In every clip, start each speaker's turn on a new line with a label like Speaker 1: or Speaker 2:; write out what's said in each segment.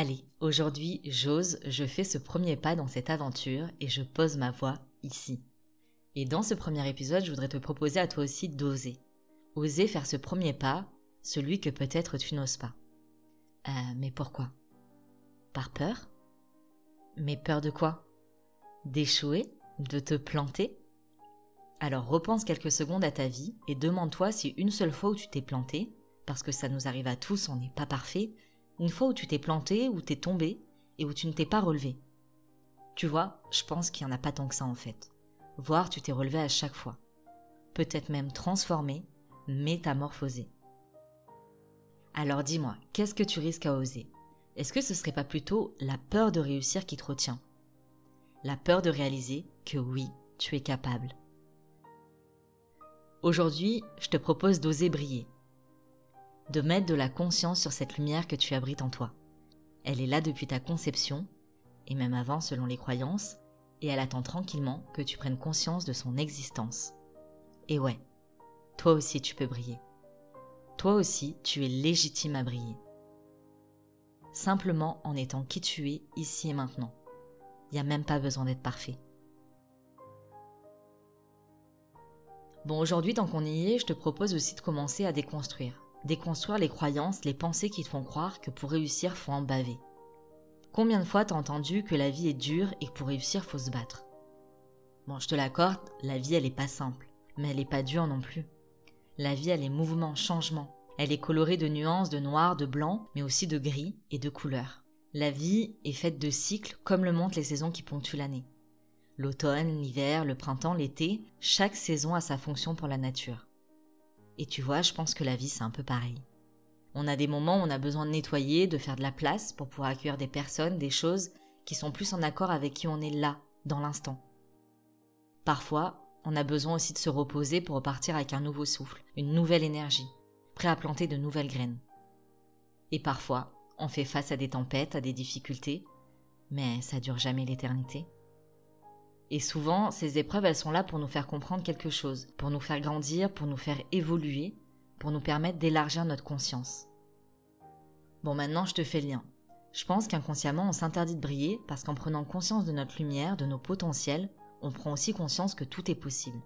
Speaker 1: Allez, aujourd'hui, j'ose, je fais ce premier pas dans cette aventure et je pose ma voix ici. Et dans ce premier épisode, je voudrais te proposer à toi aussi d'oser. Oser faire ce premier pas, celui que peut-être tu n'oses pas. Euh, mais pourquoi? Par peur? Mais peur de quoi? D'échouer? De te planter? Alors repense quelques secondes à ta vie et demande-toi si une seule fois où tu t'es planté, parce que ça nous arrive à tous, on n'est pas parfait, une fois où tu t'es planté, où t'es tombé et où tu ne t'es pas relevé. Tu vois, je pense qu'il n'y en a pas tant que ça en fait. Voir tu t'es relevé à chaque fois. Peut-être même transformé, métamorphosé. Alors dis-moi, qu'est-ce que tu risques à oser? Est-ce que ce serait pas plutôt la peur de réussir qui te retient? La peur de réaliser que oui, tu es capable. Aujourd'hui, je te propose d'oser briller, de mettre de la conscience sur cette lumière que tu abrites en toi. Elle est là depuis ta conception, et même avant selon les croyances, et elle attend tranquillement que tu prennes conscience de son existence. Et ouais, toi aussi tu peux briller. Toi aussi tu es légitime à briller. Simplement en étant qui tu es ici et maintenant. Il n'y a même pas besoin d'être parfait. Bon, aujourd'hui, tant qu'on y est, je te propose aussi de commencer à déconstruire déconstruire les croyances, les pensées qui te font croire que pour réussir, faut en baver. Combien de fois t'as entendu que la vie est dure et que pour réussir, faut se battre? Bon, je te l'accorde, la vie, elle est pas simple, mais elle est pas dure non plus. La vie, elle est mouvement, changement. Elle est colorée de nuances de noir, de blanc, mais aussi de gris et de couleurs. La vie est faite de cycles comme le montrent les saisons qui ponctuent l'année. L'automne, l'hiver, le printemps, l'été, chaque saison a sa fonction pour la nature. Et tu vois, je pense que la vie, c'est un peu pareil. On a des moments où on a besoin de nettoyer, de faire de la place pour pouvoir accueillir des personnes, des choses qui sont plus en accord avec qui on est là, dans l'instant. Parfois, on a besoin aussi de se reposer pour repartir avec un nouveau souffle, une nouvelle énergie, prêt à planter de nouvelles graines. Et parfois, on fait face à des tempêtes, à des difficultés, mais ça dure jamais l'éternité. Et souvent, ces épreuves, elles sont là pour nous faire comprendre quelque chose, pour nous faire grandir, pour nous faire évoluer, pour nous permettre d'élargir notre conscience. Bon, maintenant, je te fais le lien. Je pense qu'inconsciemment, on s'interdit de briller parce qu'en prenant conscience de notre lumière, de nos potentiels, on prend aussi conscience que tout est possible.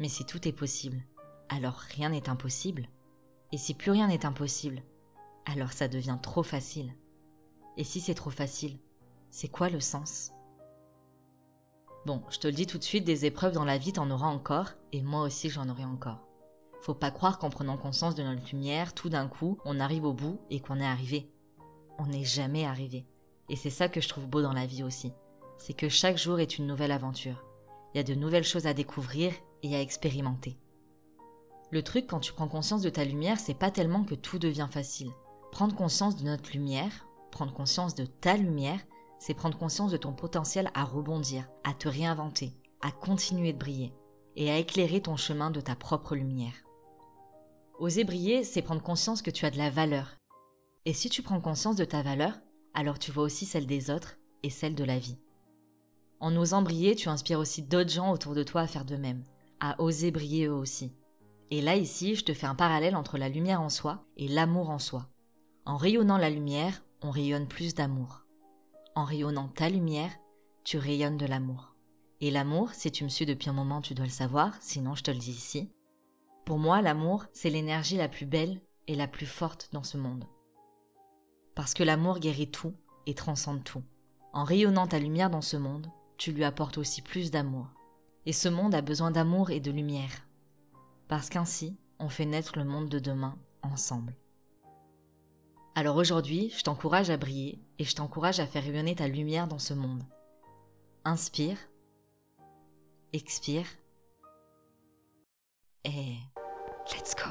Speaker 1: Mais si tout est possible, alors rien n'est impossible. Et si plus rien n'est impossible, alors ça devient trop facile. Et si c'est trop facile, c'est quoi le sens? Bon, je te le dis tout de suite, des épreuves dans la vie, t'en auras encore, et moi aussi j'en aurai encore. Faut pas croire qu'en prenant conscience de notre lumière, tout d'un coup, on arrive au bout et qu'on est arrivé. On n'est jamais arrivé. Et c'est ça que je trouve beau dans la vie aussi. C'est que chaque jour est une nouvelle aventure. Il y a de nouvelles choses à découvrir et à expérimenter. Le truc quand tu prends conscience de ta lumière, c'est pas tellement que tout devient facile. Prendre conscience de notre lumière, prendre conscience de ta lumière, c'est prendre conscience de ton potentiel à rebondir, à te réinventer, à continuer de briller et à éclairer ton chemin de ta propre lumière. Oser briller, c'est prendre conscience que tu as de la valeur. Et si tu prends conscience de ta valeur, alors tu vois aussi celle des autres et celle de la vie. En osant briller, tu inspires aussi d'autres gens autour de toi à faire de même, à oser briller eux aussi. Et là ici, je te fais un parallèle entre la lumière en soi et l'amour en soi. En rayonnant la lumière, on rayonne plus d'amour en rayonnant ta lumière, tu rayonnes de l'amour. Et l'amour, si tu me suis depuis un moment, tu dois le savoir, sinon je te le dis ici. Pour moi, l'amour, c'est l'énergie la plus belle et la plus forte dans ce monde. Parce que l'amour guérit tout et transcende tout. En rayonnant ta lumière dans ce monde, tu lui apportes aussi plus d'amour. Et ce monde a besoin d'amour et de lumière. Parce qu'ainsi, on fait naître le monde de demain ensemble. Alors aujourd'hui, je t'encourage à briller et je t'encourage à faire rayonner ta lumière dans ce monde. Inspire expire et let's go.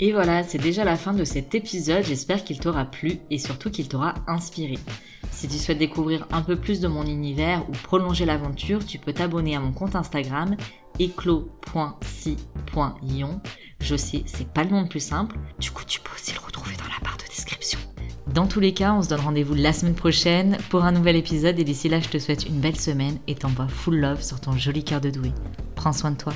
Speaker 1: Et voilà, c'est déjà la fin de cet épisode, j'espère qu'il t'aura plu et surtout qu'il t'aura inspiré. Si tu souhaites découvrir un peu plus de mon univers ou prolonger l'aventure, tu peux t'abonner à mon compte Instagram éclos.si.ion. Je sais, c'est pas le nom le plus simple, du coup tu peux aussi le retrouver dans la barre de description. Dans tous les cas, on se donne rendez-vous la semaine prochaine pour un nouvel épisode et d'ici là, je te souhaite une belle semaine et t'envoie full love sur ton joli cœur de doué. Prends soin de toi.